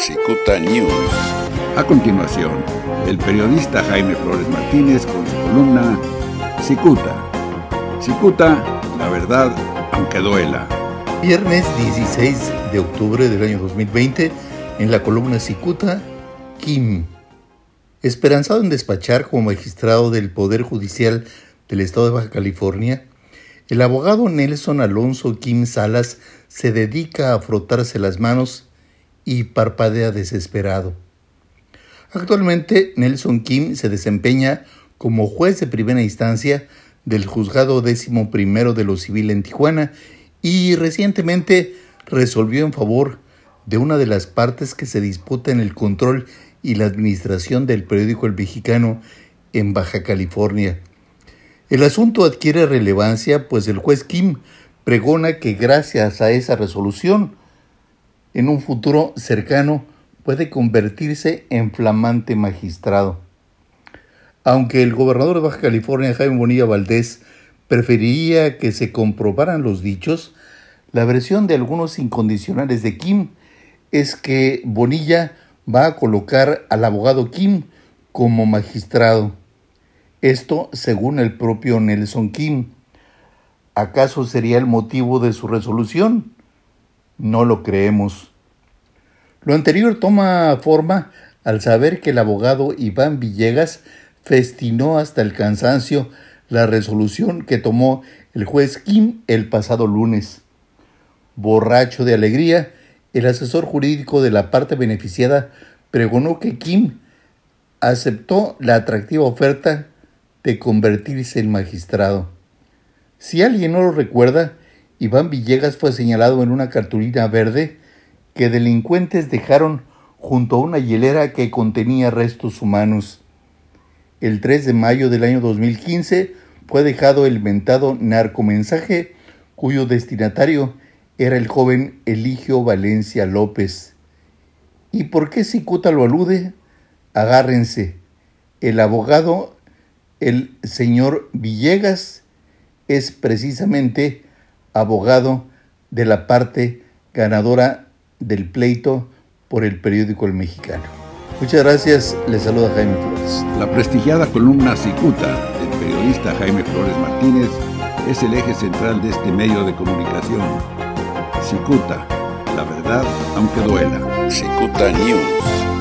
Cicuta News. A continuación, el periodista Jaime Flores Martínez con su columna Cicuta. Cicuta, la verdad, aunque duela. Viernes 16 de octubre del año 2020, en la columna Cicuta, Kim. Esperanzado en despachar como magistrado del Poder Judicial del Estado de Baja California, el abogado Nelson Alonso Kim Salas se dedica a frotarse las manos y parpadea desesperado. Actualmente, Nelson Kim se desempeña como juez de primera instancia del Juzgado Décimo Primero de lo Civil en Tijuana y recientemente resolvió en favor de una de las partes que se disputa en el control y la administración del periódico El Mexicano en Baja California. El asunto adquiere relevancia pues el juez Kim pregona que gracias a esa resolución, en un futuro cercano puede convertirse en flamante magistrado. Aunque el gobernador de Baja California, Jaime Bonilla Valdés, preferiría que se comprobaran los dichos, la versión de algunos incondicionales de Kim es que Bonilla va a colocar al abogado Kim como magistrado. Esto según el propio Nelson Kim. ¿Acaso sería el motivo de su resolución? No lo creemos. Lo anterior toma forma al saber que el abogado Iván Villegas festinó hasta el cansancio la resolución que tomó el juez Kim el pasado lunes. Borracho de alegría, el asesor jurídico de la parte beneficiada pregonó que Kim aceptó la atractiva oferta de convertirse en magistrado. Si alguien no lo recuerda, Iván Villegas fue señalado en una cartulina verde que delincuentes dejaron junto a una hielera que contenía restos humanos. El 3 de mayo del año 2015 fue dejado el mentado narcomensaje cuyo destinatario era el joven Eligio Valencia López. ¿Y por qué Cicuta lo alude? Agárrense. El abogado, el señor Villegas, es precisamente abogado de la parte ganadora del pleito por el periódico El Mexicano. Muchas gracias, les saluda Jaime Flores. La prestigiada columna Cicuta del periodista Jaime Flores Martínez es el eje central de este medio de comunicación. Cicuta, la verdad aunque duela. Cicuta News.